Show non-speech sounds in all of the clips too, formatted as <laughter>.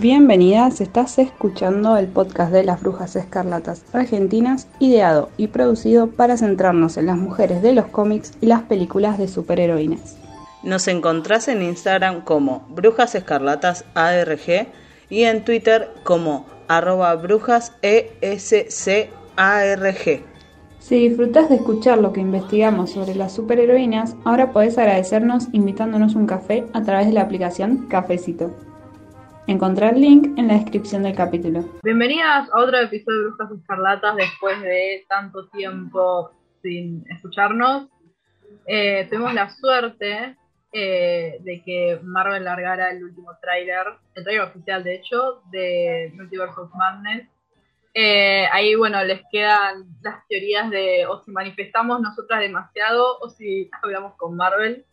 Bienvenidas, estás escuchando el podcast de las Brujas Escarlatas Argentinas, ideado y producido para centrarnos en las mujeres de los cómics y las películas de superheroínas. Nos encontrás en Instagram como Brujas Escarlatas ARG y en Twitter como arroba brujas ESCARG. Si disfrutas de escuchar lo que investigamos sobre las superheroínas, ahora podés agradecernos invitándonos un café a través de la aplicación Cafecito. Encontrar el link en la descripción del capítulo. Bienvenidas a otro episodio de Brujas Escarlatas después de tanto tiempo sin escucharnos. Eh, tuvimos la suerte eh, de que Marvel largara el último tráiler, el tráiler oficial de hecho, de Multiverse of Madness. Eh, ahí, bueno, les quedan las teorías de si manifestamos nosotras demasiado o si hablamos con Marvel.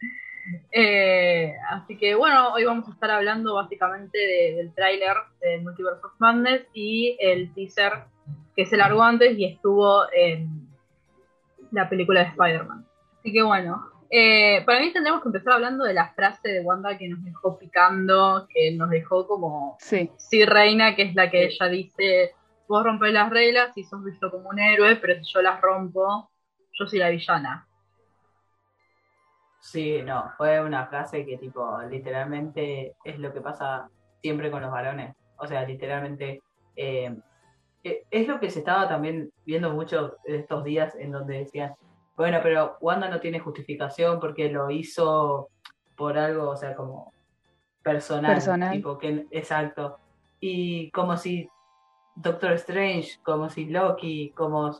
Eh, así que bueno, hoy vamos a estar hablando básicamente del tráiler de Multiverse of Madness y el teaser que se largó antes y estuvo en la película de Spider-Man. Así que bueno, eh, para mí tendremos que empezar hablando de la frase de Wanda que nos dejó picando, que nos dejó como sí, sí reina, que es la que ella dice, vos rompés las reglas y sos visto como un héroe, pero si yo las rompo, yo soy la villana. Sí, no, fue una frase que tipo, literalmente es lo que pasa siempre con los varones. O sea, literalmente eh, eh, es lo que se estaba también viendo mucho estos días en donde decían, bueno, pero Wanda no tiene justificación porque lo hizo por algo, o sea, como personal. Personal. Tipo, que, exacto. Y como si Doctor Strange, como si Loki, como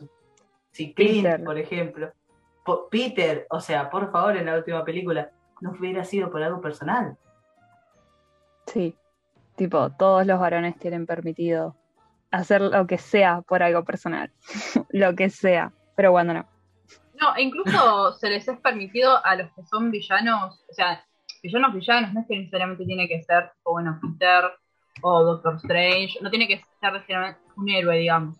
si Clint, Peter. por ejemplo. Peter, o sea, por favor, en la última película, no hubiera sido por algo personal. sí. Tipo, todos los varones tienen permitido hacer lo que sea por algo personal. <laughs> lo que sea. Pero Wanda no. No, e incluso <laughs> se les es permitido a los que son villanos, o sea, villanos villanos, no es que necesariamente tiene que ser, tipo, bueno, Peter o Doctor Strange, no tiene que ser un héroe, digamos.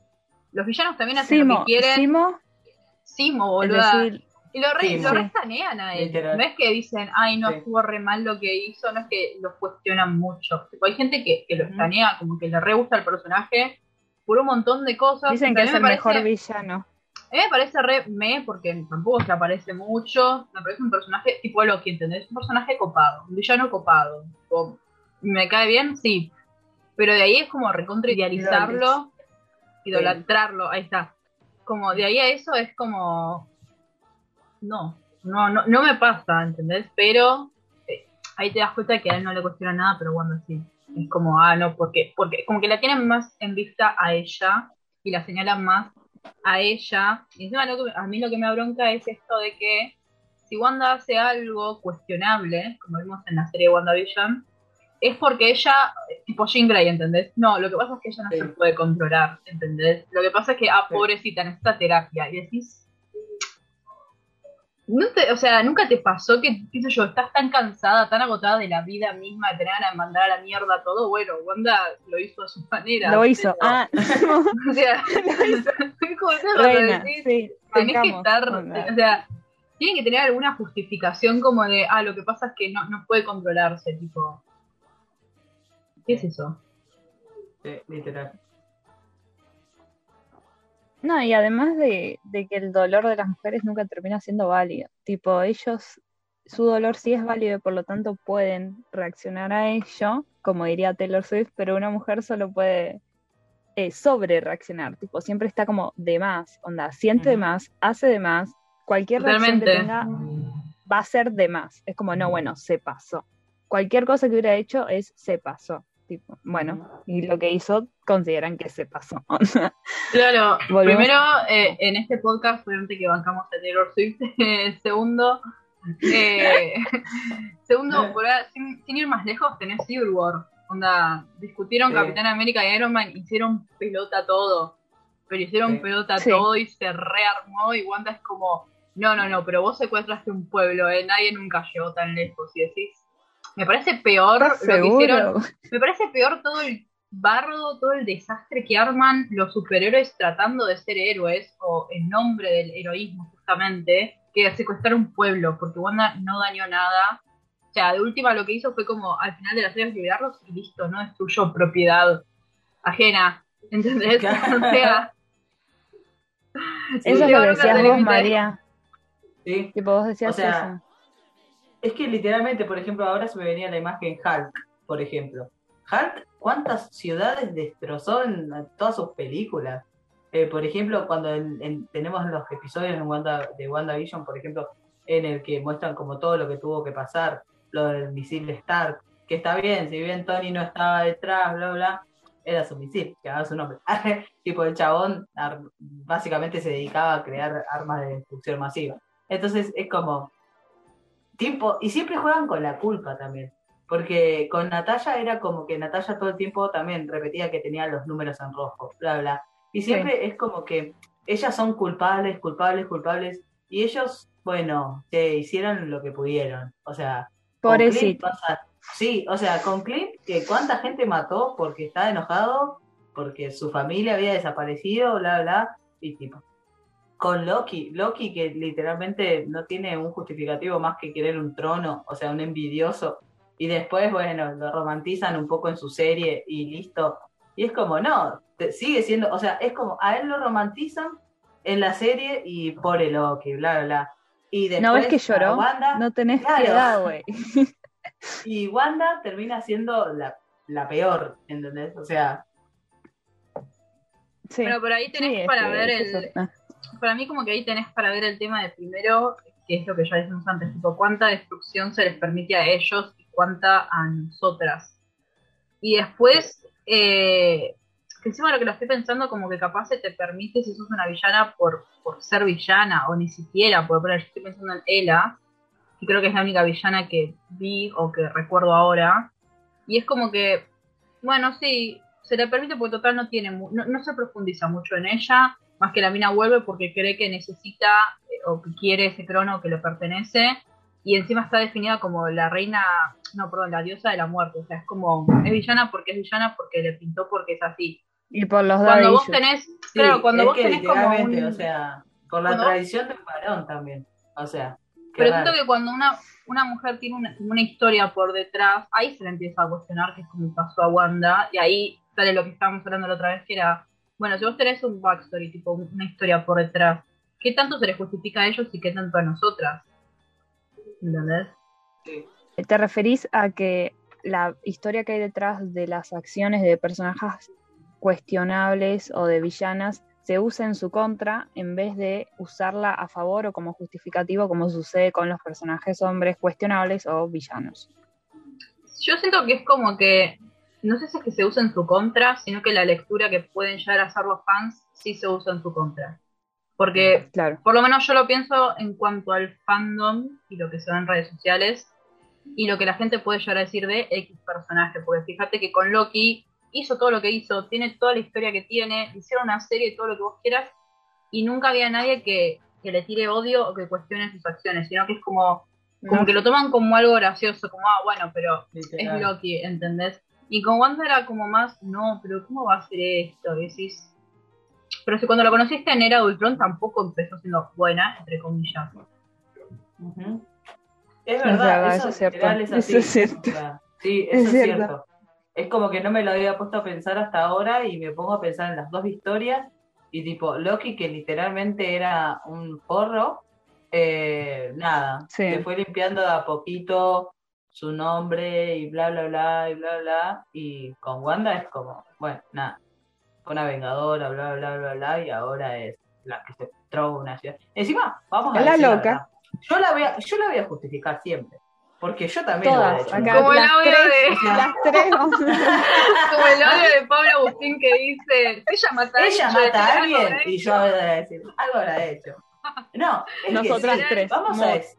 Los villanos también hacen lo que quieren. Simo, Simo, decir, Y lo, re, Sí, lo sí. restanean a él. Literal. No es que dicen, ay, no Sí. estuvo re mal lo que hizo, no es que lo cuestionan mucho. Tipo, hay gente que, que lo estanea, como que le re gusta el personaje por un montón de cosas. dicen que es me el parece- mejor villano. A mí me parece re me, porque tampoco se aparece mucho. Me parece un personaje tipo Loki, ¿entendés? Un personaje copado, un villano copado. Tipo, ¿Me cae bien? Sí. Pero de ahí es como recontra idealizarlo, idolatrarlo, ahí está. Como de ahí a eso es como. No, no, no, no me pasa, ¿entendés? Pero eh, ahí te das cuenta que a él no le cuestiona nada, pero bueno, sí. Es como, ah, no, porque, porque como que la tienen más en vista a ella y la señalan más a ella. Y encima lo que- a mí lo que me abronca es esto de que si Wanda hace algo cuestionable, como vimos en la serie WandaVision, es porque ella, tipo Jean Grey, ¿entendés? No, lo que pasa es que ella no Sí. se puede controlar, ¿entendés? Lo que pasa es que, ah, Sí. pobrecita, necesita terapia. Y decís, no te, o sea, nunca te pasó que, qué sé yo, estás tan cansada, tan agotada de la vida misma, de tener ganas de mandar a la mierda todo. Bueno, Wanda lo hizo a su manera. Lo hizo. pero- Ah, <laughs> o sea, <laughs> lo hizo. <laughs> Reina, decís, sí. tenés que estar, onda. o sea, tienen que tener alguna justificación como de, ah, lo que pasa es que no, no puede controlarse, tipo. ¿Qué es eso? Sí, literal. No, y además de, de que el dolor de las mujeres nunca termina siendo válido. Tipo, ellos, su dolor sí es válido, por lo tanto pueden reaccionar a ello, como diría Taylor Swift, pero una mujer solo puede eh, sobre reaccionar. Tipo, siempre está como de más, onda, siente de más, hace de más, cualquier reacción que tenga va a ser de más. Es como, no, bueno, se pasó. Cualquier cosa que hubiera hecho es se pasó. Tipo, bueno, y lo que hizo consideran que se pasó. <laughs> Claro, Volvemos. primero, eh, en este podcast, obviamente que bancamos a Taylor Swift. <laughs> Eh, segundo, eh, <laughs> segundo, por ahora, sin, sin ir más lejos, tenés Civil War. Onda, discutieron Sí. Capitán América y Iron Man, hicieron pelota todo. Pero hicieron Sí. pelota Sí. todo y se rearmó. Y Wanda es como, no, no, no, pero vos secuestraste un pueblo, eh, nadie nunca llegó tan lejos. Y decís, me parece peor ¿Estás lo que hicieron <laughs> me parece peor todo el bardo, todo el desastre que arman los superhéroes tratando de ser héroes o en nombre del heroísmo justamente, que secuestrar un pueblo, porque Wanda no dañó nada. O sea, de última lo que hizo fue como al final de la serie liberarlos y listo, no destruyó propiedad ajena. <laughs> ¿Entendés? <laughs> o sea. eso es lo que decías vos, María. Sí. Tipo, vos decías O sea, eso. Es que literalmente, por ejemplo, ahora se me venía la imagen Hulk, por ejemplo. Hulk, ¿cuántas ciudades destrozó en todas sus películas? Eh, por ejemplo, cuando en- en- tenemos los episodios en de WandaVision, por ejemplo, en el que muestran como todo lo que tuvo que pasar, lo del misil Stark, que está bien, si bien Tony no estaba detrás, bla, bla, era su misil, que daba su nombre. <laughs> tipo, el chabón básicamente se dedicaba a crear armas de destrucción masiva. Entonces es como, tipo, y siempre juegan con la culpa también. Porque con Natalia era como que Natalia todo el tiempo también repetía que tenía los números en rojo, bla, bla. Y siempre es como que ellas son culpables, culpables, culpables. Y ellos, bueno, se hicieron lo que pudieron. O sea, Pobrecito. pasa- Sí, o sea, con Clint, que cuánta gente mató porque estaba enojado, porque su familia había desaparecido, bla, bla, y tipo. Con Loki, Loki que literalmente no tiene un justificativo más que querer un trono, o sea, un envidioso, y después, bueno, lo romantizan un poco en su serie y listo. Y es como, no, te- sigue siendo, o sea, es como, a él lo romantizan en la serie y pobre Loki, bla, bla, bla. Y después, ¿No ves que lloró? Wanda, No tenés Claro. piedad, güey. <laughs> y Wanda termina siendo la, la peor, ¿entendés? O sea, Sí. Pero por ahí tenés Sí, para que ver eso el. es- ah, Para mí, como que ahí tenés para ver el tema de primero, que es lo que ya dijimos antes, tipo, cuánta destrucción se les permite a ellos y cuánta a nosotras. Y después, eh, que encima lo que lo estoy pensando, como que capaz se te permite si sos una villana por, por ser villana, o ni siquiera, porque por yo estoy pensando en Ella, que creo que es la única villana que vi o que recuerdo ahora. Y es como que, bueno, sí, se le permite porque total no tiene, no, no se profundiza mucho en ella, más que la mina vuelve porque cree que necesita eh, o que quiere ese crono que le pertenece. Y encima está definida como la reina, no, perdón, la diosa de la muerte. O sea, es como, es villana porque es villana porque le pintó porque es así. Y por los Cuando vos issues. tenés, sí, claro, cuando es vos que tenés como un... o sea, por la cuando vos- tradición del varón también. O sea, Pero raro. siento que cuando una, una mujer tiene una, una historia por detrás, ahí se le empieza a cuestionar, que es como pasó a Wanda, y ahí sale lo que estábamos hablando la otra vez, que era, bueno, si vos tenés un backstory, tipo una historia por detrás, ¿qué tanto se les justifica a ellos y qué tanto a nosotras? ¿Entendés? Sí. ¿Te referís a que la historia que hay detrás de las acciones de personajes cuestionables o de villanas se usa en su contra en vez de usarla a favor o como justificativo como sucede con los personajes hombres cuestionables o villanos? Yo siento que es como que, no sé si es que se usa en su contra, sino que la lectura que pueden llegar a hacer los fans sí se usa en su contra. Porque Claro. por lo menos yo lo pienso en cuanto al fandom y lo que se ve en redes sociales y lo que la gente puede llegar a decir de X personaje, porque fíjate que con Loki hizo todo lo que hizo, tiene toda la historia que tiene, hicieron una serie y todo lo que vos quieras, y nunca había nadie que, que le tire odio o que cuestione sus acciones, sino que es como, como No. que lo toman como algo gracioso, como, ah, bueno, pero es. Loki, ¿entendés? Y con Wanda era como más, no, pero ¿cómo va a ser esto? Y decís, pero si cuando lo conociste en Era Ultron tampoco empezó siendo buena, entre comillas. Es Es verdad, eso, eso es cierto, es eso así. es cierto. O sea, sí, Es eso es cierto. cierto. Es como que no me lo había puesto a pensar hasta ahora y me pongo a pensar en las dos historias y tipo Loki que literalmente era un forro, eh, nada, Sí. se fue limpiando de a poquito su nombre y bla bla bla y bla bla y con Wanda es como, bueno, nada, fue una vengadora, bla bla bla bla y ahora es la que se trova una ciudad. Encima, vamos a La decir loca. Yo la voy a, yo la voy a justificar siempre. Porque yo también lo Todas, he hecho. Como el tres, de- <laughs> las tres <laughs> Como el audio de Pablo Agustín que dice, ella mata a Ella alguien, yo mata a alguien algo y yo voy a decir, algo habrá hecho. No, es Nosotras que tres. Vamos Mo- a decir,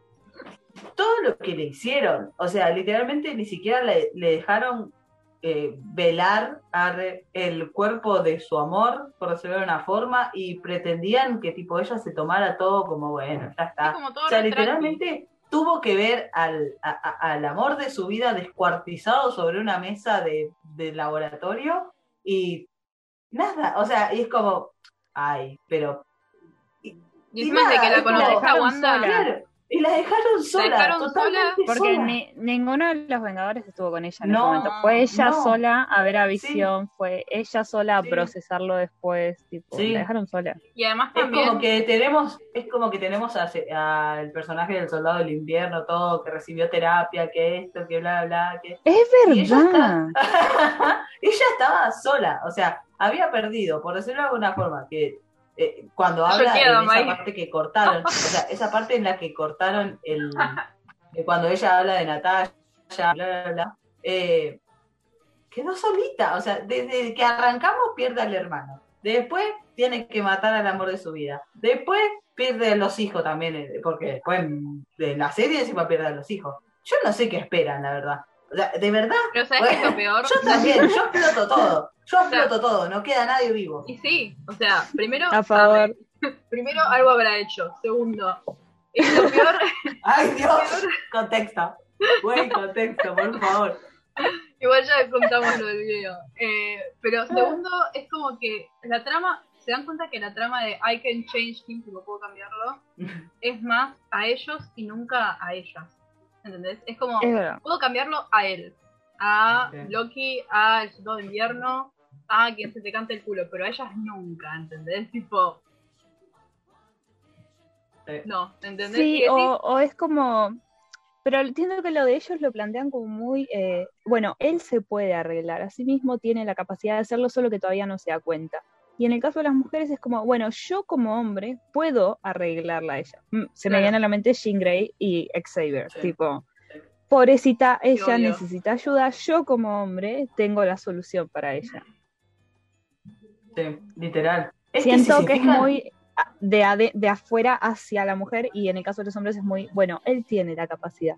todo lo que le hicieron, o sea, literalmente ni siquiera le, le dejaron eh, velar el cuerpo de su amor, por decirlo de una forma, y pretendían que tipo ella se tomara todo como, bueno, ya Es está. O sea, tranqui. literalmente tuvo que ver al, a- a- al amor de su vida descuartizado sobre una mesa de, de laboratorio y nada, o sea, y es como, ay, pero Y encima de que la es como- conoces a dejaron Wanda, sola. Y la dejaron sola, dejaron totalmente sola Porque sola. ni- ninguno de los Vengadores estuvo con ella en No, ese momento. Fue ella no. sola a ver a Visión, fue ella sola a Sí. procesarlo después, tipo, Sí. la dejaron sola. Y además Es también. como que tenemos, es como que tenemos a- al personaje del soldado del invierno, todo, que recibió terapia, que esto, que bla, bla, que Es Y ella verdad. <laughs> ella estaba sola, o sea, había perdido, por decirlo de alguna forma, que eh, cuando habla quedo, en esa parte que cortaron, o sea, esa parte en la que cortaron el, de <laughs> cuando ella habla de Natalia, bla, bla, bla, eh, quedó solita, o sea, desde que arrancamos pierde al hermano, después tiene que matar al amor de su vida, después pierde a los hijos también, eh, porque después de la serie encima pierde a los hijos. Yo no sé qué esperan, la verdad. O sea, de verdad, Pero ¿sabes qué es lo <laughs> peor? yo también, yo exploto todo. Yo <laughs> exploto todo, no queda nadie vivo. Y sí, o sea, primero. A favor. <laughs> Primero, algo habrá hecho. Segundo, es lo peor. Ay, Dios. Contexto. Buen contexto, por favor. Igual ya contamos lo del video. Eh, pero segundo, es como que la trama. Se dan cuenta que la trama de I can change him, si no puedo cambiarlo, es más a ellos y nunca a ellas. ¿Entendés? Es como, Es puedo cambiarlo a él, a Ok. Loki, a El Soldado de Invierno, a quien se te cante el culo, pero a ellas nunca, ¿entendés? Tipo, Sí. no, ¿entendés? Sí, o, o es como. Pero entiendo que lo de ellos lo plantean como muy. eh, bueno, él se puede arreglar, así mismo tiene la capacidad de hacerlo, solo que todavía no se da cuenta. Y en el caso de las mujeres es como, bueno, yo como hombre puedo arreglarla a ella. Mm, Se me Claro. viene a la mente Jean Grey y Xavier, Sí. tipo, pobrecita, ella obvio. necesita ayuda, yo como hombre tengo la solución para ella. Sí, literal. Es Siento si que es fijan- muy a- de, ade- de afuera hacia la mujer y en el caso de los hombres es muy, bueno, él tiene la capacidad.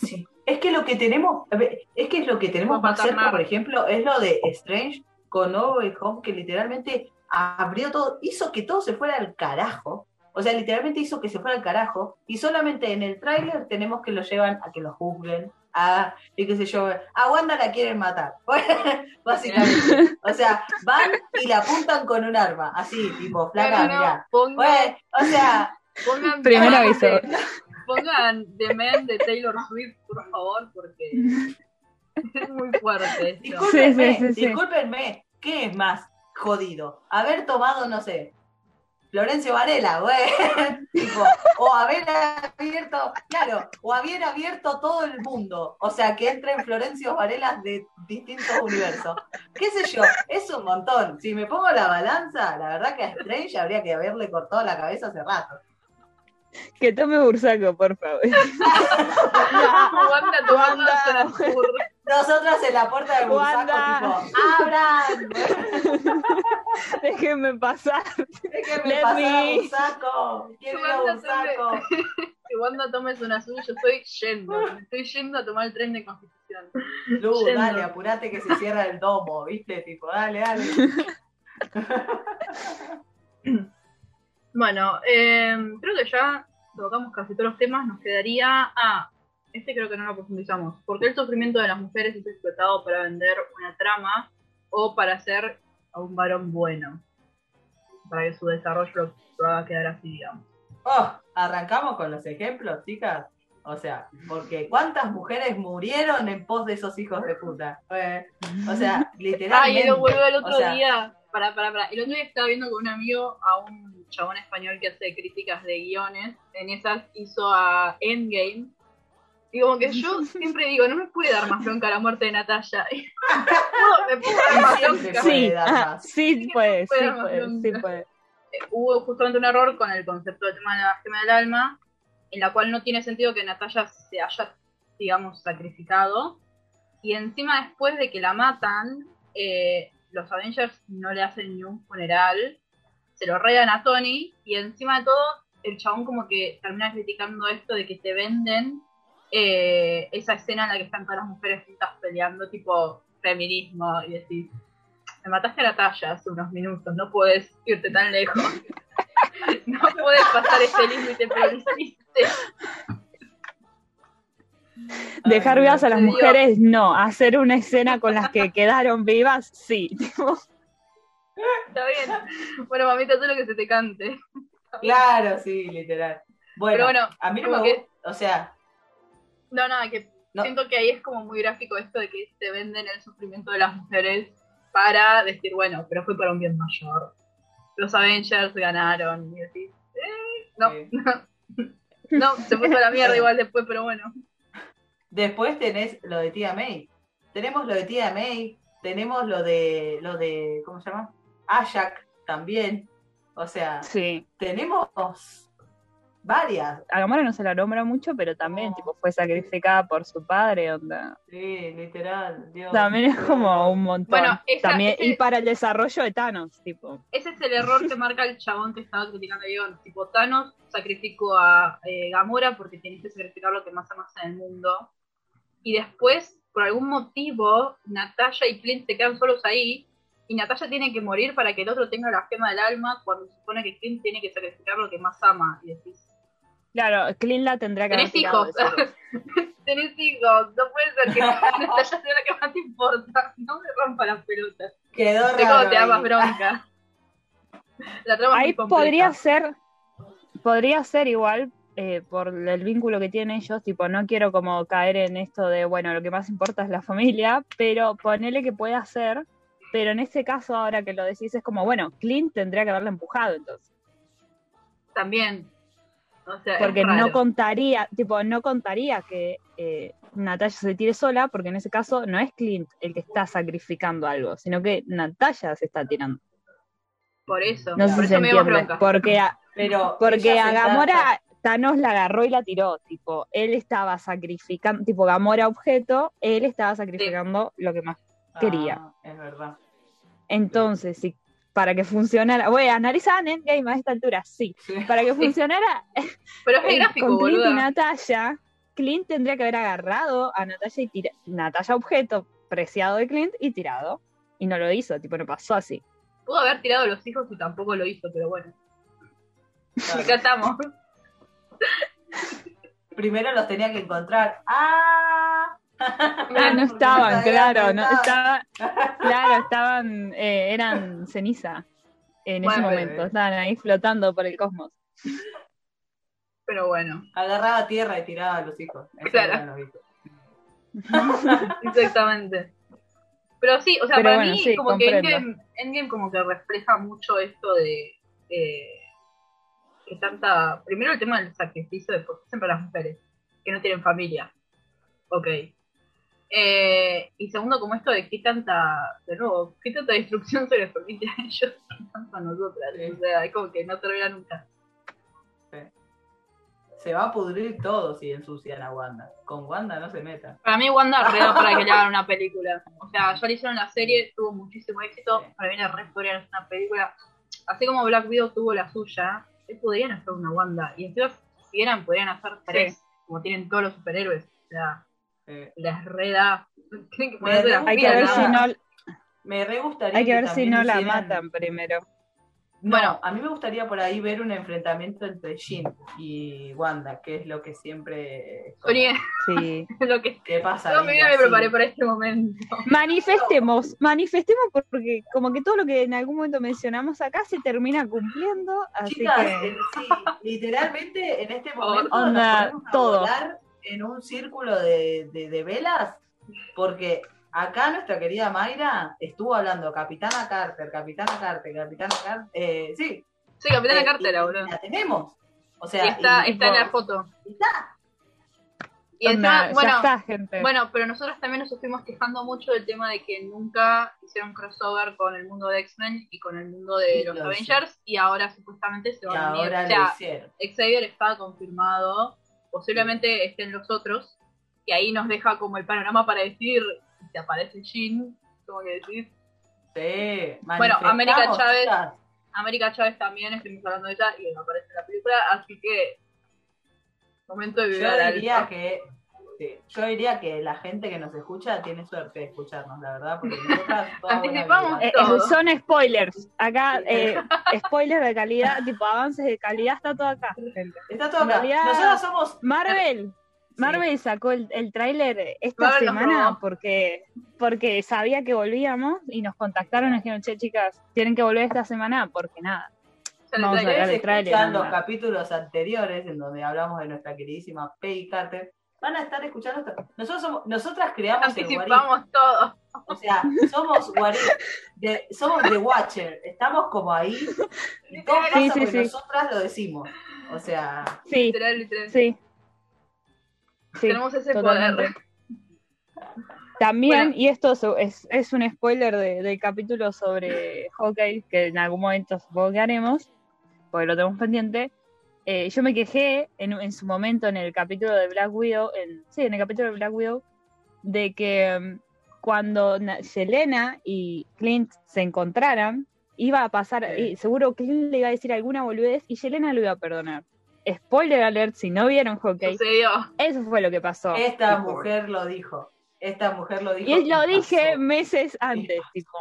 Sí. Es que lo que tenemos, es que lo que tenemos cerca, paternar. por ejemplo, es lo de Strange con No Way Home, que literalmente abrió todo, hizo que todo se fuera al carajo. O sea, literalmente hizo que se fuera al carajo. Y solamente en el tráiler tenemos que lo llevan a que lo juzguen, a, y qué sé yo, a Wanda la quieren matar. <laughs> Básicamente. O sea, van y la apuntan con un arma, así, tipo, flaca, no, no, mirá. Bueno, o sea, pongan, <laughs> Primer aviso. de- pongan The Man de Taylor Swift, por favor, porque <laughs> es muy fuerte esto. Discúlpenme, Sí, sí, sí, sí. discúlpenme, ¿qué es más jodido? Haber tomado, no sé, Florencio Varela, <laughs> güey, tipo, o haber abierto, claro, o haber abierto todo el mundo, o sea, que entren Florencio Varelas de distintos universos. ¿Qué sé yo? Es un montón. Si me pongo la balanza, la verdad que a Strange habría que haberle cortado la cabeza hace rato. Que tome Bursaco, por favor. Tomando Wanda. Zona Sur. Nosotras en la puerta del Wanda. tipo, ¡abran! <laughs> Déjenme pasar. Déjenme Let pasar a me. Bursaco. Quiero ir a Wanda toma Zona Sur, yo estoy yendo. Estoy yendo a tomar el tren de Constitución. Lu, Yendo. dale, apurate que se cierra el domo, ¿viste? Tipo, dale, dale. <laughs> Bueno, eh, creo que ya tocamos casi todos los temas. Nos quedaría. Ah, este creo que no lo profundizamos. ¿Por qué el sufrimiento de las mujeres es explotado para vender una trama o para hacer a un varón bueno? Para que su desarrollo lo, lo haga quedar así, digamos. Oh, arrancamos con los ejemplos, chicas. O sea, porque ¿cuántas mujeres murieron en pos de esos hijos de puta? Eh, o sea, <laughs> literalmente. Ay, lo vuelvo el otro o sea, día. Para, para, para. El otro día estaba viendo con un amigo a un chabón español que hace críticas de guiones. En esas hizo a Endgame. Y como que <laughs> yo siempre digo, no me puede dar más bronca la muerte de Natalia. <laughs> me puedo dar más bronca. puede Sí, ah, sí puede, sí puede puede, sí puede. Eh, Hubo justamente un error con el concepto del tema de la gema del alma, en la cual no tiene sentido que Natalia se haya, digamos, sacrificado. Y encima después de que la matan, eh, los Avengers no le hacen ni un funeral, se lo regan a Tony y encima de todo el chabón como que termina criticando esto de que te venden eh, esa escena en la que están todas las mujeres juntas peleando, tipo feminismo, y decís, me mataste a Natalia hace unos minutos, no puedes irte tan lejos. <laughs> no puedes pasar ese límite, pero lo hiciste. Dejar Ay, vivas a las mujeres, no. Hacer una escena con las que quedaron vivas, sí. Está bien. Bueno, mamita, todo lo que se te cante. Claro, sí, literal. Bueno, Pero bueno, a mí no me que gusta. O sea, No, nada, que No. siento que ahí es como muy gráfico esto de que te venden el sufrimiento de las mujeres para decir, bueno, pero fue para un bien mayor. Los Avengers ganaron. Y decís, eh, no, Sí. <laughs> no, se toda la mierda igual después, pero bueno. después tenés lo de tía May. Tenemos lo de tía May, tenemos lo de, lo de, ¿cómo se llama? Ajak también. O sea, Sí. tenemos varias. A Gamora no se la nombra mucho, pero también No. tipo fue sacrificada por su padre, onda. Sí, literal. Dios. También es como un montón. Bueno, esa- también, ese- y para el desarrollo de Thanos, tipo. Ese es el error que marca el chabón que estaba criticando a Ion. Tipo, Thanos sacrificó a eh, Gamora porque tenés que sacrificar lo que más amas en el mundo. Y después, por algún motivo, Natalia y Clint se quedan solos ahí. Y Natalia tiene que morir para que el otro tenga la gema del alma cuando se supone que Clint tiene que sacrificar lo que más ama. Y decís, Claro, Clint la tendría que haber tenés hijos. <laughs> tenés hijos. No puede ser que <laughs> Natalia sea la que más te importa. No me rompa las pelotas. Quedó cómo raro te da más bronca. La trama Ahí podría ser, podría ser igual eh, por el vínculo que tienen ellos, tipo, no quiero como caer en esto de, bueno, lo que más importa es la familia, pero ponele que pueda ser, pero en este caso ahora que lo decís es como, bueno, Clint tendría que haberla empujado entonces, También. O sea, es porque no contaría, tipo, no contaría que eh, Natalia se tire sola, porque en ese caso no es Clint el que está sacrificando algo, sino que Natalia se está tirando. Por eso. No sé por si se eso entiende, bronca. porque a- Pero Porque a se está- Gamora Thanos la agarró y la tiró, tipo, él estaba sacrificando, tipo Gamora objeto, él estaba sacrificando lo que más quería. Ah, es verdad. Entonces, si para que funcionara, bueno, analizaban Endgame a esta altura, sí, Sí. para que funcionara Pero es gráfico, con Clint y. Natalia, Clint tendría que haber agarrado a Natalia y tirado, Natalia objeto preciado de Clint y tirado, y no lo hizo, tipo, no pasó así. Pudo haber tirado a los hijos y tampoco lo hizo, pero bueno. Claro. Acá estamos. Primero los tenía que encontrar. ¡Ah! Ah, no estaban, claro, no estaban. <laughs> claro, estaban, eh, eran ceniza en ese Bueno, momento, bebé. estaban ahí flotando por el cosmos. Pero bueno, Agarraba tierra y tiraba a los hijos. Claro. eran los hijos. <laughs> exactamente. Pero sí, o sea, Pero para bueno, mí sí, como que. Endgame, Endgame como que refleja mucho esto de eh, que tanta... Primero el tema del sacrificio de por qué siempre las mujeres, que no tienen familia. Ok. Eh, y segundo, como esto de qué tanta, de nuevo, qué tanta destrucción se les permite a ellos y tanto a nosotras. Sí. O sea, es como que no termina nunca. Se va a pudrir todo si ensucian a Wanda. Con Wanda no se metan. Para mí Wanda re para que le hagan una <laughs> película. O sea, ya le hicieron la serie, tuvo muchísimo éxito. Sí. Para mí la re podrían hacer una película. Así como Black Widow tuvo la suya, podrían hacer una Wanda. Y encima, si quieran, podrían hacer tres, como tienen todos los superhéroes. O sea, Eh, les re da. <laughs> Tienen que ponerse Me la re- Hay que ver si no, me re gustaría hay que ver si no la hicieran- matan primero. No, Bueno. a mí me gustaría por ahí ver un enfrentamiento entre Jean y Wanda, que es lo que siempre. Sí. <laughs> lo que. ¿Qué pasa? No, me, preparé para este momento. Manifestemos, manifestemos porque como que todo lo que en algún momento mencionamos acá se termina cumpliendo, así Chicas, que eh, sí, literalmente en este momento Onda, nos ponemos a todo. volar en un círculo de, de- de velas, porque acá nuestra querida Mayra estuvo hablando Capitana Carter, Capitana Carter, Capitana Carter, eh, sí. Sí, Capitana eh, Carter, y La tenemos. O sea, Y está, y- está en la foto. está. Y encima, bueno, ya está, gente. Bueno, pero nosotros también nos estuvimos quejando mucho del tema de que nunca hicieron crossover con el mundo de X-Men y con el mundo de los lo Avengers y ahora supuestamente se Y van a unir. ahora O lo sea, hicieron. Xavier está confirmado, posiblemente estén los otros y ahí nos deja como el panorama para decir si te aparece Jean, como que decir. Sí, Bueno, América Chávez-. América Chávez también, estuvimos hablando de ella y aparece en la película, así que momento de vibrar Yo diría que sí, yo diría que la gente que nos escucha tiene suerte de escucharnos, la verdad, porque nosotras <laughs> Anticipamos. Eh, todo. eh, son spoilers. Acá, eh, spoilers de calidad, tipo avances de calidad, está todo acá, gente. Está todo en acá. realidad- Nosotros somos Marvel. Marvel sacó el, el tráiler esta Marvel semana porque porque sabía que volvíamos y nos contactaron y nos dijeron, che chicas, tienen que volver esta semana porque nada, Vamos a traigo. hablar de Ustedes tráiler escuchan los nomás. capítulos anteriores en donde hablamos de nuestra queridísima Peggy Carter. Van a estar escuchando esto. Nosotros somos, nosotras creamos el. Anticipamos todo. O sea, somos de- somos The Watcher. Estamos como ahí. Y todo pasa Sí, sí, sí. nosotras lo decimos. O sea, Sí, Literal, literal. sí. Sí, Tenemos ese totalmente. poder. También, Bueno. y esto es, es, es un spoiler de- del capítulo sobre hockey, que en algún momento supongo que haremos, porque lo tenemos pendiente. Eh, yo me quejé en, en su momento en el capítulo de Black Widow, en, sí, en el capítulo de Black Widow, de que mm, cuando Na- Yelena y Clint se encontraran, iba a pasar, Sí. y seguro Clint le iba a decir alguna boludez y Yelena lo iba a perdonar. Spoiler alert, si no vieron hockey, Sucedió. eso fue lo que pasó. esta Tipo, mujer lo dijo. Esta mujer lo dijo. y lo dije pasó. meses antes, tipo.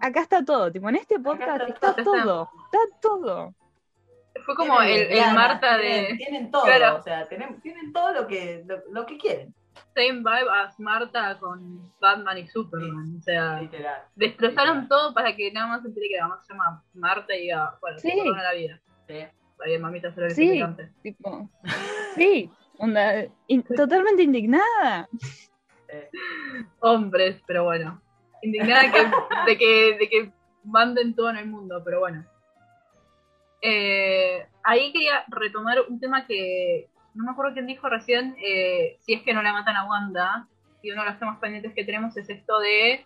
Acá está todo, tipo, en este podcast está está, todo. todo, está todo. Fue como Tienen el, el ganas, Marta tienen, de Tienen todo, Claro. o sea, tienen, tienen todo lo que, lo, lo que quieren. Same Vibe as Marta con Batman y Superman. O sea, Literal. destrozaron Literal. todo para que nada más se entere que la mamá se llama Marta y diga, bueno, Sí. se la vida. Sí. Bien, mamita, será el Sí. Tipo, sí, onda, in- totalmente indignada. Hombres, pero bueno. Indignada que- de, que, de que manden todo en el mundo, pero bueno. Eh, ahí quería retomar un tema que no me acuerdo quién dijo recién, eh, si es que no la matan a Wanda, y uno de los temas pendientes que tenemos es esto de,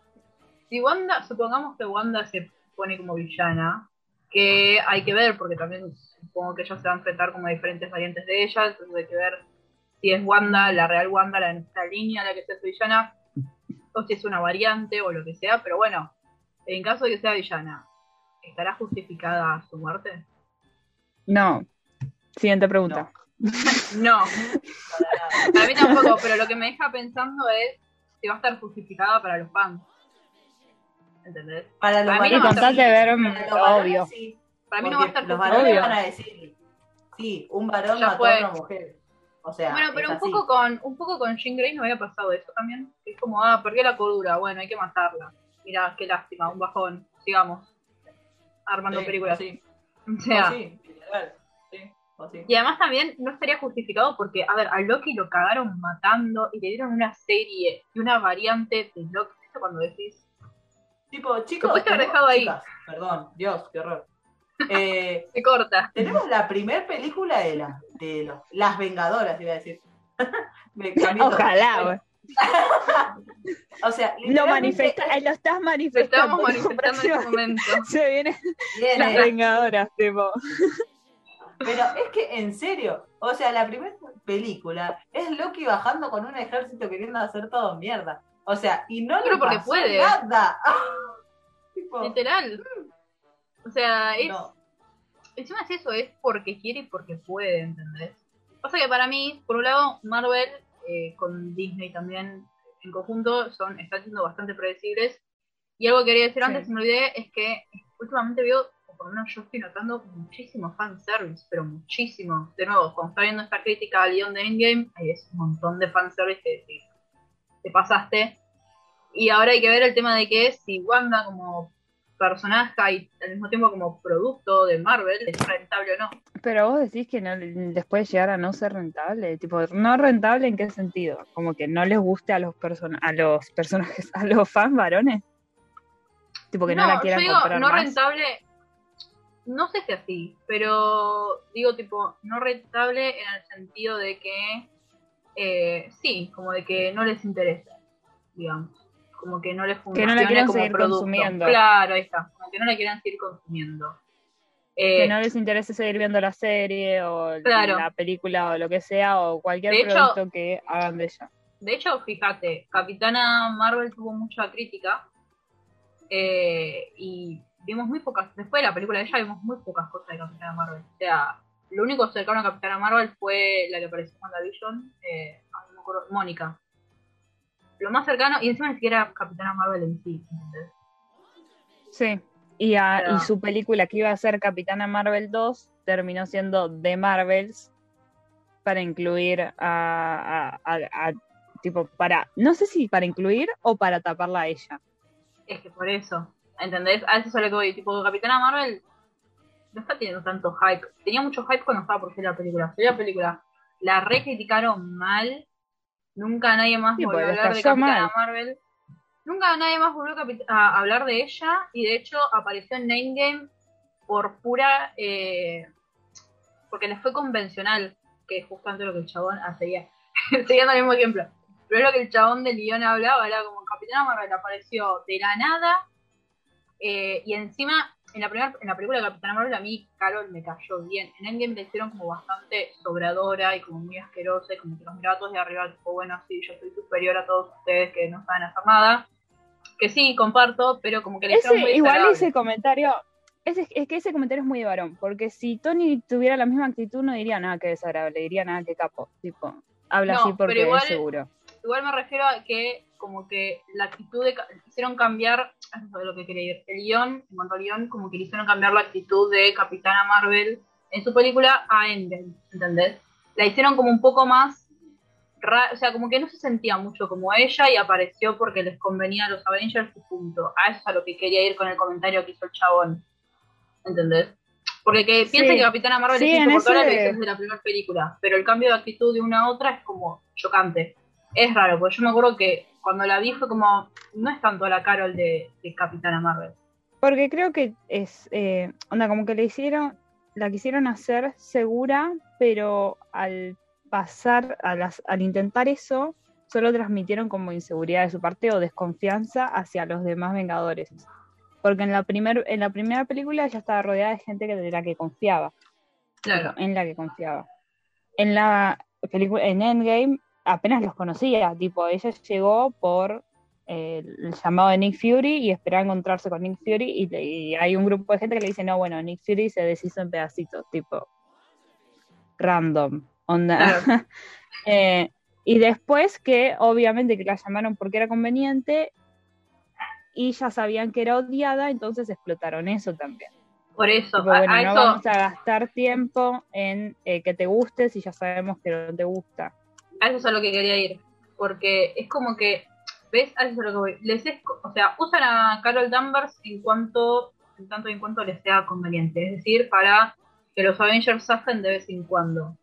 si Wanda, supongamos que Wanda se pone como villana, que hay que ver, porque también supongo que ella se va a enfrentar como a diferentes variantes de ella, entonces hay que ver si es Wanda, la real Wanda, la, la línea la que sea su villana, o si es una variante o lo que sea, pero bueno, en caso de que sea villana, ¿estará justificada su muerte? No. Siguiente pregunta. No, <laughs> Para nada. para mí tampoco, pero lo que me deja pensando es si va a estar justificada para los fans. ¿Entendés? Para los Para mí no va a ver, para los varones obvio. sí, Para mí no va a estar los justificada. varones Obvio. van a decir, sí, un varón mató fue. a una mujer. O sea, Bueno, pero un así. poco con un poco con Jean Grey no había pasado eso también. Es como, ah, perdió la cordura, bueno, hay que matarla. Mira, qué lástima, un bajón. Sigamos armando Sí, películas. sí, O sea, sí, sí, o sí. Y además también no estaría justificado porque, a ver, a Loki lo cagaron matando y le dieron una serie y una variante de Loki. ¿Viste cuando decís? Tipo, chicos, pudiste haber dejado ahí. chicas, perdón, Dios, qué horror. Eh, <laughs> Se corta. tenemos la primer película de, la, de los, las Vengadoras, iba a decir. <laughs> Me. Ojalá, güey. <laughs> O sea, Lo manifesta, lo estás Lo manifestando. estábamos tipo, manifestando en próxima- momento. Se vienen viene- las vengadoras, tipo. Pero es que, en serio, o sea, la primera película es Loki bajando con un ejército queriendo hacer todo mierda. O sea, y no Pero le porque pasó puede. nada. <laughs> Tipo, Literal. O sea, es, no. encima es eso, es porque quiere y porque puede, ¿entendés? Pasa que para mí, por un lado, Marvel eh, con Disney también en conjunto son están siendo bastante predecibles. Y algo que quería decir Sí. antes, me olvidé, es que últimamente veo, o por lo menos yo estoy notando muchísimo fanservice, pero muchísimo. De nuevo, cuando está viendo esta crítica al guion de Endgame, hay es un montón de fanservice que decís, te pasaste. Y ahora hay que ver el tema de que si Wanda como personaje y al mismo tiempo como producto de Marvel es rentable o no. Pero vos decís que no, después llegar a no ser rentable, tipo, no rentable en qué sentido, como que no les guste a los person a los personajes, <laughs> a los fans varones, tipo que no, la quieran yo digo, comprar no más. rentable, no sé si así, pero digo tipo, no rentable en el sentido de que eh, sí, como de que no les interesa, digamos. Como que no les funciona no la quieran como seguir producto. consumiendo. Claro, ahí está. Como que no la quieran seguir consumiendo. Eh, que no les interese seguir viendo la serie o Claro. la película o lo que sea o cualquier De hecho- producto que hagan de ella. De hecho, fíjate, Capitana Marvel tuvo mucha crítica eh, y vimos muy pocas, después de la película de ella vimos muy pocas cosas de Capitana Marvel. O sea, lo único cercano a Capitana Marvel fue la que apareció en WandaVision, eh, ay, no me acuerdo, Mónica. Lo más cercano, y encima ni siquiera Capitana Marvel en sí, ¿entendés? Sí. Y, a- Pero- y su película que iba a ser Capitana Marvel 2 terminó siendo The Marvels para incluir a, a- a- a- tipo para no sé si para incluir o para taparla a ella. Es que por eso, ¿entendés? A eso es lo que voy. Tipo, Capitana Marvel no está teniendo tanto hype. Tenía mucho hype cuando estaba por ser la película. Fue la película. La re criticaron mal. Nunca nadie más Sí, volvió a hablar de Capitana mal. Marvel. Nunca nadie más volvió a, hablar de ella. Y de hecho apareció en Name Game por pura. eh, porque les fue convencional. Que es justamente lo que el chabón hacía. Siguiendo <laughs> el mismo ejemplo. Pero es lo que el chabón de Lyon hablaba. Era como Capitana Marvel apareció de la nada. Eh, y encima, en la, primer, en la película de Capitana Marvel, a mí Carol me cayó bien. En Endgame le hicieron como bastante sobradora y como muy asquerosa. Y como que los miraba todos de arriba, tipo, bueno, sí, yo soy superior a todos ustedes que no saben hacer nada. Que sí, comparto, pero como que le hicieron muy igual desagradable. ese comentario, ese, es que ese comentario es muy de varón, porque si Tony tuviera la misma actitud no diría nada que desagradable, diría nada que capo, tipo, habla No, así pero porque igual- es seguro. Igual me refiero a que como que la actitud de... Hicieron cambiar, eso es lo que quería ir, el guion, en cuanto al guion, como que le hicieron cambiar la actitud de Capitana Marvel en su película a Endgame, ¿entendés? La hicieron como un poco más... ra- o sea, como que no se sentía mucho como ella y apareció porque les convenía a los Avengers y punto. A eso es a lo que quería ir con el comentario que hizo el chabón, ¿entendés? Porque que Sí. piensen que Capitana Marvel Sí, es insoportable ese- desde la primera película, pero el cambio de actitud de una a otra es como chocante es raro, porque yo me acuerdo que cuando la vi fue como, no es tanto la Carol de, de Capitana Marvel. Porque creo que es, eh, onda, como que le hicieron, la quisieron hacer segura, pero al pasar, a las- al intentar eso, solo transmitieron como inseguridad de su parte o desconfianza hacia los demás Vengadores. Porque en la, primer, en la primera película ya estaba rodeada de gente que- de la que confiaba. Claro. en la que confiaba. En la película, en Endgame, apenas los conocía, tipo, ella llegó por eh, el llamado de Nick Fury y esperaba encontrarse con Nick Fury y, hay un grupo de gente que le dice, no, bueno, Nick Fury se deshizo en pedacitos, tipo, random, onda. <laughs> Eh, y después que obviamente que la llamaron porque era conveniente y ya sabían que era odiada, entonces explotaron eso también. Por eso, Tipo, a, bueno, a no eso, vamos a gastar tiempo en eh, que te guste si ya sabemos que no te gusta. A eso es a lo que quería ir. Porque es como que, ¿ves? A eso es a lo que voy. Les es, o sea, usan a Carol Danvers en cuanto, en tanto y en cuanto les sea conveniente. Es decir, para que los Avengers zafen de vez en cuando.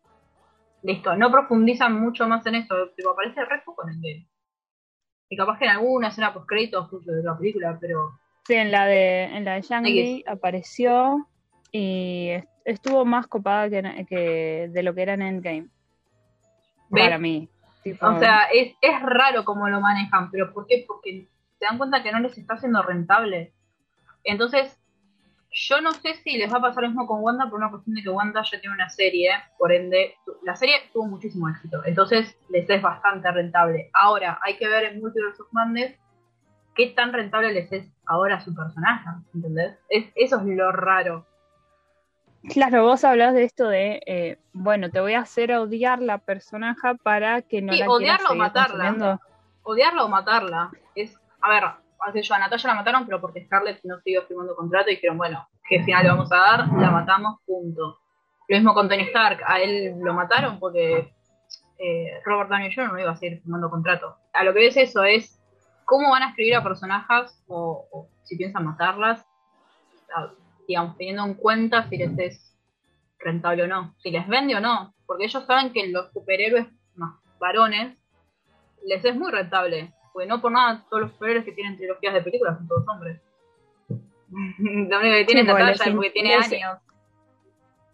Listo, no profundizan mucho más en eso. Tipo, aparece re poco en el game. Y capaz que en alguna escena post créditos de la película, pero Sí, en la de, en la de Shang-Chi apareció y est- estuvo más copada que, que de lo que era en Endgame. ¿Ves? Para mí. Tipo, O sea, es, es raro cómo lo manejan, pero ¿por qué? Porque se dan cuenta que no les está haciendo rentable. Entonces, yo no sé si les va a pasar lo mismo con Wanda por una cuestión de que Wanda ya tiene una serie, por ende, la serie tuvo muchísimo éxito, entonces les es bastante rentable. Ahora, hay que ver en Multiverse of Madness qué tan rentable les es ahora su personaje, ¿entendés? Es, eso es lo raro. Claro, vos hablas de esto de, eh, bueno, te voy a hacer odiar la personaje para que no Sí, la odiarla o matarla. odiarla o matarla. Es, a ver, hace yo a Natalia la mataron, pero porque Scarlett no siguió firmando contrato y dijeron, bueno, ¿qué final le vamos a dar? La matamos, punto. Lo mismo con Tony Stark, a él lo mataron porque eh, Robert Downey Jr. no iba a seguir firmando contrato. A lo que ves eso es cómo van a escribir a personajes o, o si piensan matarlas, a- digamos, teniendo en cuenta si les es rentable o no, si les vende o no, porque ellos saben que los superhéroes más varones les es muy rentable. Porque no por nada todos los superhéroes que tienen trilogías de películas son todos hombres. <laughs> Lo único que tiene Sí, les es porque tiene les- años.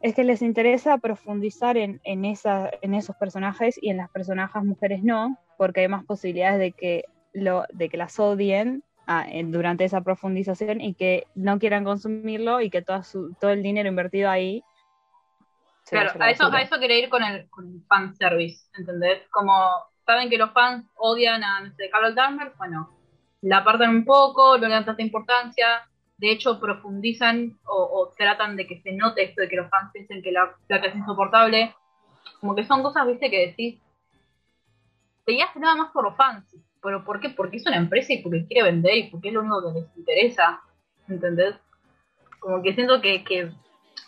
Es que les interesa profundizar en, en, esa, en esos personajes y en las personajes mujeres no, porque hay más posibilidades de que, lo, de que las odien en- durante esa profundización y que no quieran consumirlo y que toda su, todo el dinero invertido ahí. se Claro, a a eso, a eso quería ir con el, con el fanservice, ¿entendés? Como saben que los fans odian a no sé, Carol Danvers, bueno, la apartan un poco, no le dan tanta importancia, de hecho profundizan o, o tratan de que se note esto de que los fans piensen que la placa es insoportable, como que son cosas, viste, que decís, hace nada más por los fans, pero ¿por qué? Porque es una empresa y porque quiere vender y porque es lo único que les interesa, ¿entendés? Como que siento que, que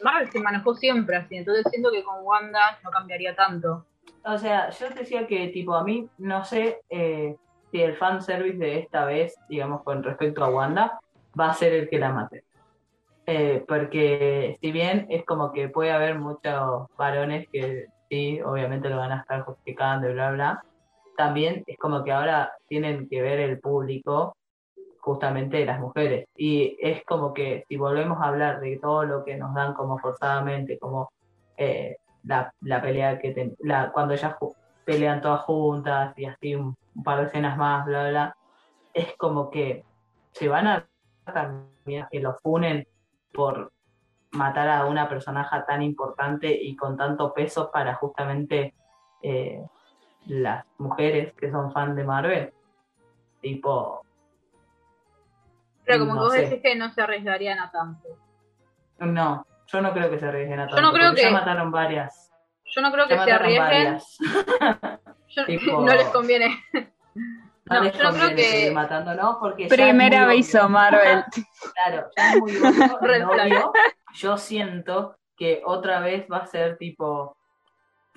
Marvel se manejó siempre así, entonces siento que con Wanda no cambiaría tanto. O sea, yo te decía que, tipo, a mí no sé eh, si el fanservice de esta vez, digamos, con respecto a Wanda, va a ser el que la mate. Eh, porque si bien es como que puede haber muchos varones que sí, obviamente lo van a estar justificando y bla, bla, también es como que ahora tienen que ver el público justamente las mujeres. Y es como que si volvemos a hablar de todo lo que nos dan como forzadamente, como eh, la, la, pelea que cuando ellas pelean todas juntas y así un, par de escenas más, bla, bla, es como que se van a también que los funen por matar a una personaje tan importante y con tanto peso para justamente eh, las mujeres que son fan de Marvel. Tipo. Pero como vos decís que no se arriesgarían a tanto. No, yo no creo que se arriesguen a tanto. Yo no creo que. Ya mataron varias. Yo no creo que se arriesguen. <laughs> yo, <laughs> no les conviene. No, yo no creo que. Matando, ¿no? Porque Primer aviso, Marvel. <laughs> claro, ya es muy obvio, Yo siento que otra vez va a ser tipo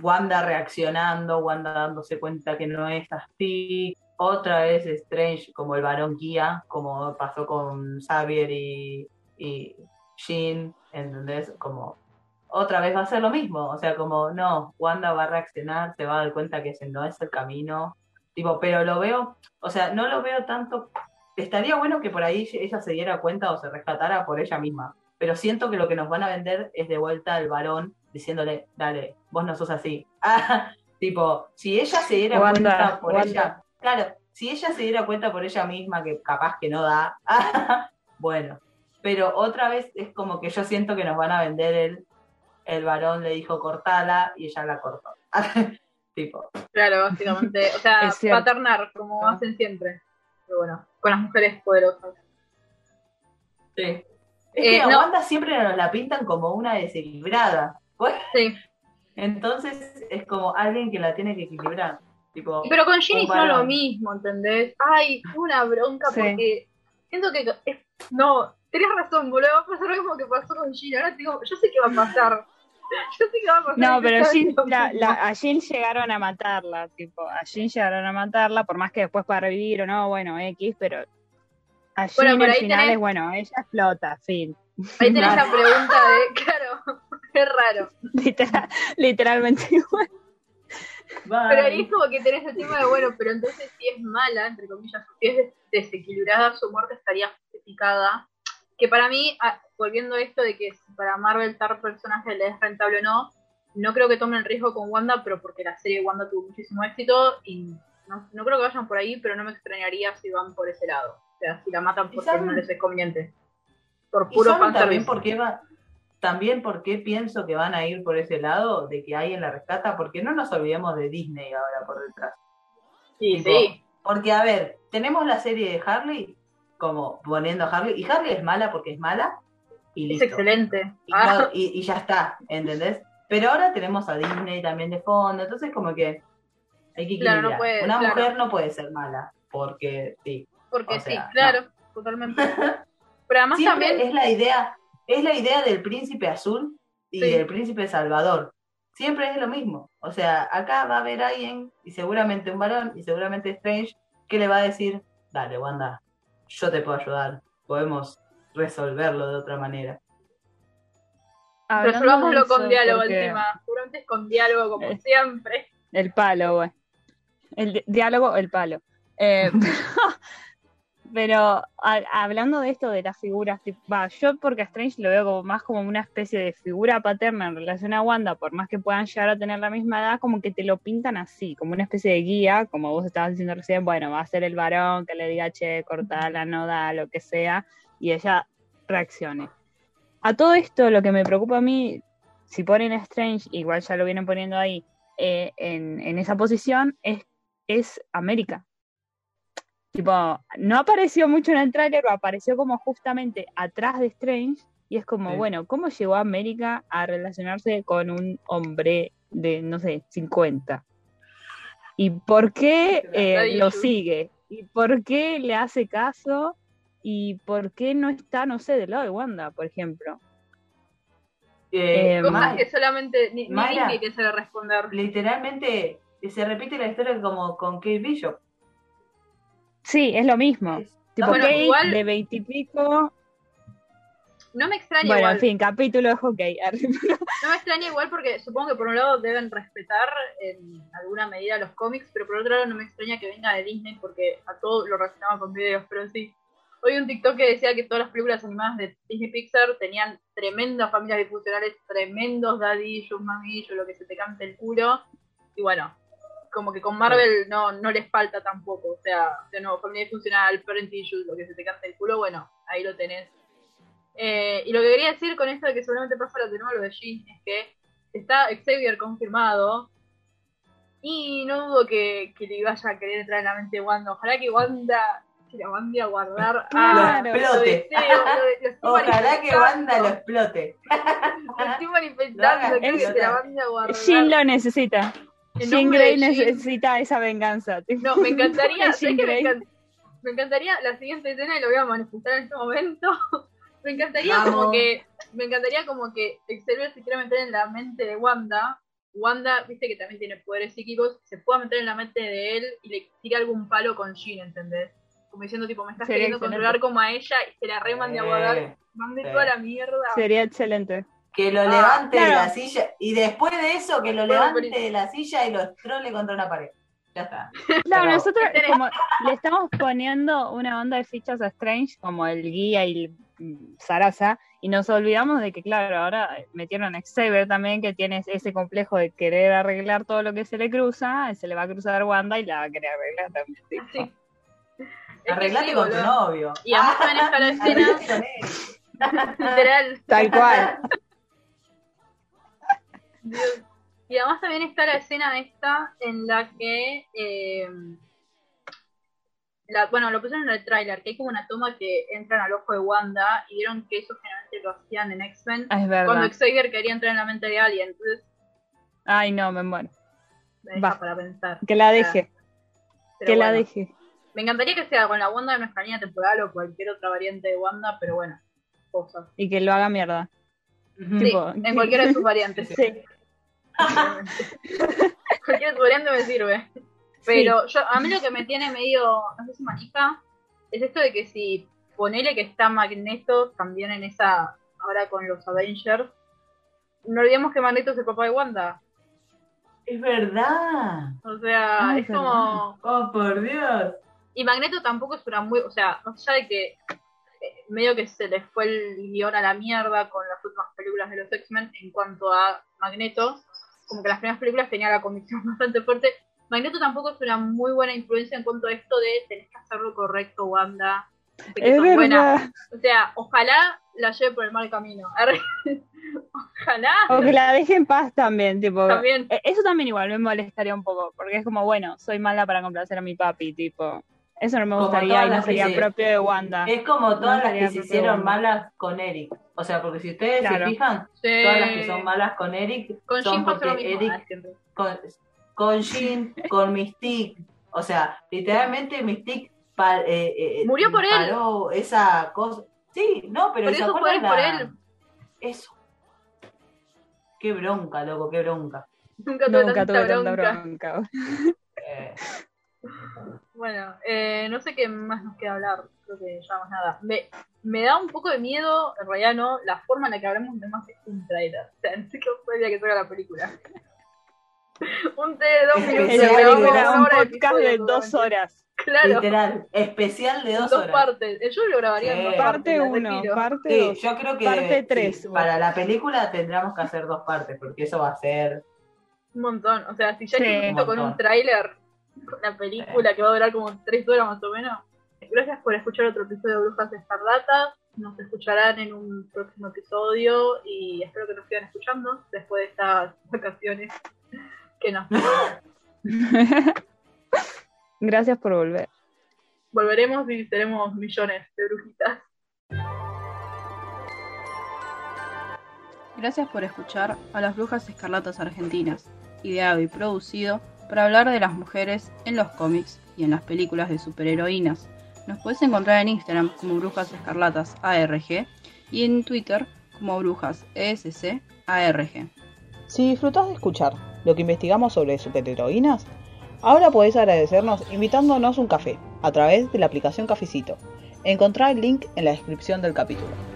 Wanda reaccionando, Wanda dándose cuenta que no es así, otra vez Strange como el varón guía, como pasó con Xavier y, y Jean, ¿entendés? Como otra vez va a ser lo mismo, o sea, como no, Wanda va a reaccionar, se va a dar cuenta que ese no es el camino, tipo, pero lo veo, o sea, no lo veo tanto, estaría bueno que por ahí ella se diera cuenta o se rescatara por ella misma, pero siento que lo que nos van a vender es de vuelta al varón diciéndole, dale, vos no sos así. <laughs> tipo, si ella se diera cuenta por ella, claro, si ella se diera cuenta por ella misma que capaz que no da, <laughs> bueno, pero otra vez es como que yo siento que nos van a vender el, el varón le dijo cortala y ella la cortó. <laughs> tipo. Claro, básicamente, o sea, paternar como hacen siempre. Pero bueno, con las mujeres poderosas. Sí. Es que eh, Wanda siempre nos la pintan como una desequilibrada. Sí. Entonces es como alguien que la tiene que equilibrar. Tipo, Pero con Ginny son lo mismo, ¿entendés? Ay, una bronca porque siento que no, tenés razón, boludo, va a pasar lo mismo que pasó con Ginny. Ahora digo, yo sé qué va a pasar. <laughs> Yo sé qué va a pasar. No, pero a Jean llegaron a matarla, tipo, a Jean llegaron a matarla, por más que después para revivir o no, bueno, X, pero a Jean bueno, al final es bueno, ella explota, fin. Ahí tenés <laughs> la pregunta de, claro, <laughs> es raro. literalmente igual. Pero ahí es como que tenés el tema de, bueno, pero entonces si es mala, entre comillas, si es desequilibrada, su muerte estaría justificada. Que para mí, ah, volviendo a esto de que para Marvel tal personaje le es rentable o no, no creo que tomen el riesgo con Wanda, pero porque la serie Wanda tuvo muchísimo éxito y no, creo que vayan por ahí, pero no me extrañaría si van por ese lado. O sea, si la matan porque no les es conveniente. Por puro también porque va, también porque pienso que van a ir por ese lado de que hay en la rescata, porque no nos olvidemos de Disney ahora por detrás. Sí, sí. Porque, a ver, tenemos la serie de Harley, como poniendo a Harley, y Harley es mala porque es mala, y listo. Es excelente. Ah. Y, ya está, ¿entendés? Pero ahora tenemos a Disney también de fondo, entonces como que hay que equilibrar. Una mujer no puede ser mala, porque sí. Porque sí, claro, totalmente. <laughs> Pero además también es la idea, es la idea del príncipe azul y del príncipe salvador. Siempre es lo mismo. O sea, acá va a haber alguien, y seguramente un varón, y seguramente Strange, que le va a decir, dale, Wanda, yo te puedo ayudar, podemos resolverlo de otra manera. Resolvámoslo con diálogo encima. Seguramente es con diálogo como siempre. El palo, güey. El diálogo, el palo. Eh, <laughs> <laughs> pero hablando de esto de las figuras, yo porque a Strange lo veo como más como una especie de figura paterna en relación a Wanda, por más que puedan llegar a tener la misma edad, como que te lo pintan así, como una especie de guía, como vos estabas diciendo recién, bueno, va a ser el varón que le diga, che, cortala, no da, lo que sea, y ella reaccione. A todo esto, lo que me preocupa a mí, si ponen a Strange, igual ya lo vienen poniendo ahí, eh, en, en esa posición, es, es América Tipo, no apareció mucho en el tráiler, apareció como justamente atrás de Strange. Y es como, bueno, ¿cómo llegó a América a relacionarse con un hombre de, no sé, 50? ¿Y por qué eh, lo sigue? ¿Y por qué le hace caso? ¿Y por qué no está, no sé, del lado de Wanda, por ejemplo? Eh, cosas que solamente ni, ni que se responder. Literalmente se repite la historia como con Kate Bishop. Sí, es lo mismo. Tipo Kate de veintipico. no me extraña Bueno, igual. en fin, capítulo de hockey. No me extraña igual porque supongo que por un lado deben respetar en alguna medida los cómics, pero por otro lado no me extraña que venga de Disney porque a todo lo relacionaba con videos, pero sí. Hoy un TikTok que decía que todas las películas animadas de Disney Pixar tenían tremendas familias disfuncionales, tremendos dadillos, mamillos, lo que se te cante el culo. Y bueno, como que con Marvel no, no les falta tampoco. O sea, de nuevo, familia disfuncional, parent issues, lo que se te cante el culo, bueno, ahí lo tenés. Eh, y lo que quería decir con esto de que seguramente pasa lo de nuevo lo de Jean es que está Xavier confirmado y no dudo que, que le vaya a querer entrar en la mente de Wanda. Ojalá que Wanda se la mande a guardar a Claro. lo Explote. deseo, lo lo <laughs> Ojalá que Wanda lo explote. <laughs> Lo estoy manifestando, que se la mande a guardar. Jean lo necesita. Jean Grey de Jean. necesita esa venganza. tipo. No, me encantaría, <laughs> Jean ¿sabes qué me, Grey. encan- me encantaría la siguiente escena y lo voy a manifestar en este momento. <laughs> me encantaría Vamos. como que, me encantaría como que Xavier se quiera meter en la mente de Wanda. Wanda, viste que también tiene poderes psíquicos, se pueda meter en la mente de él y le tire algún palo con Jean, ¿entendés? Como diciendo tipo, me estás Sería queriendo excelente. controlar como a ella y se la a guardar, Eh, mande sí. toda la mierda. Sería excelente. Que lo Ah, levante de la silla y después de eso que lo levante de la silla y lo trole contra una pared. Ya está. <laughs> Claro, Pero- nosotros como le estamos poniendo una onda de fichas a Strange como el guía y el mm, Sarasa y nos olvidamos de que claro, ahora metieron a Xavier también que tiene ese complejo de querer arreglar todo lo que se le cruza, se le va a cruzar Wanda y la va a querer arreglar también. Sí. <laughs> Arreglate sí, con tu novio. Y además también está la escena, literal, Tal cual. <laughs> Dios. <laughs> Y además también está la escena esta en la que, eh, la, bueno, lo pusieron en el tráiler, que hay como una toma que entran al ojo de Wanda y vieron que eso generalmente lo hacían en X-Men Ah, es verdad. cuando Xavier quería entrar en la mente de alguien, entonces Ay, no, me muero. me deja Va. para pensar. Que la deje, Pero que la deje. Me encantaría que sea con la Wanda de nuestra línea temporal o cualquier otra variante de Wanda, pero bueno, cosas. Y que lo haga mierda. Sí, Tipo, en cualquiera de sus <laughs> variantes. Sí. Cualquier variantes me sirve. Pero yo, a mí lo que me tiene medio, no sé si manija, es esto de que si ponele que está Magneto también en esa, ahora con los Avengers, no olvidemos que Magneto es el papá de Wanda. Es verdad. O sea, Ah, es como... Oh, por Dios. Y Magneto tampoco es una muy, o sea, más allá de que eh, medio que se les fue el guion a la mierda con las últimas películas de los X-Men en cuanto a Magneto, como que las primeras películas tenían la convicción <laughs> bastante fuerte. Magneto tampoco es una muy buena influencia en cuanto a esto de tenés que hacer lo correcto, Wanda. que Es verdad. O sea, ojalá la lleve por el mal camino. <laughs> Ojalá. O que la deje en paz también, tipo. También. Eh, Eso también igual me molestaría un poco, porque es como, bueno, soy mala para complacer a mi papi, tipo. Eso no me gustaría y no sería propio de Wanda. Es como todas las que se hicieron malas con Eric. O sea, porque si ustedes Claro. se fijan, Sí. todas las que son malas con Eric Con son porque mismo. Eric ah, con, con Jean, con Mystique. O sea, literalmente Mystique pa- eh, eh, Murió por él. paró esa cosa. Sí, no, pero Pero ¿se esos acuerdan poderes por él. Eso. Qué bronca, loco, qué bronca. Nunca tuve Nunca tanta tuve tanta bronca. bronca. Eh, Bueno, eh, no sé qué más nos queda hablar, creo que ya más nada. Me, me da un poco de miedo, en realidad no, la forma en la que hablamos de más que un trailer. <laughs> O sea, no sé qué fue el día que salga la película. <laughs> un trailer de dos Es minutos. Es película, un hora podcast episodio de dos horas. Claro, Literal, especial de dos, dos horas. partes. Eh, Yo lo grabaría en dos Parte partes. uno, parte Sí, dos. yo creo que Parte tres, sí, para la película tendríamos que hacer dos partes, porque eso va a ser Un montón. O sea, si ya Sí. con un tráiler, la película que va a durar como tres horas más o menos. Gracias por escuchar otro episodio de Brujas Escarlatas. Nos escucharán en un próximo episodio y espero que nos sigan escuchando después de estas vacaciones que nos <laughs> Gracias por volver. volveremos y seremos millones de brujitas. Gracias por escuchar a las Brujas Escarlatas Argentinas, ideado y producido para hablar de las mujeres en los cómics y en las películas de superheroínas. Nos puedes encontrar en Instagram como Brujas Escarlatas ARG y en Twitter como Brujas ESC ARG. Si disfrutás de escuchar lo que investigamos sobre superheroínas, ahora podés agradecernos invitándonos un café a través de la aplicación Cafecito. Encontrá el link en la descripción del capítulo.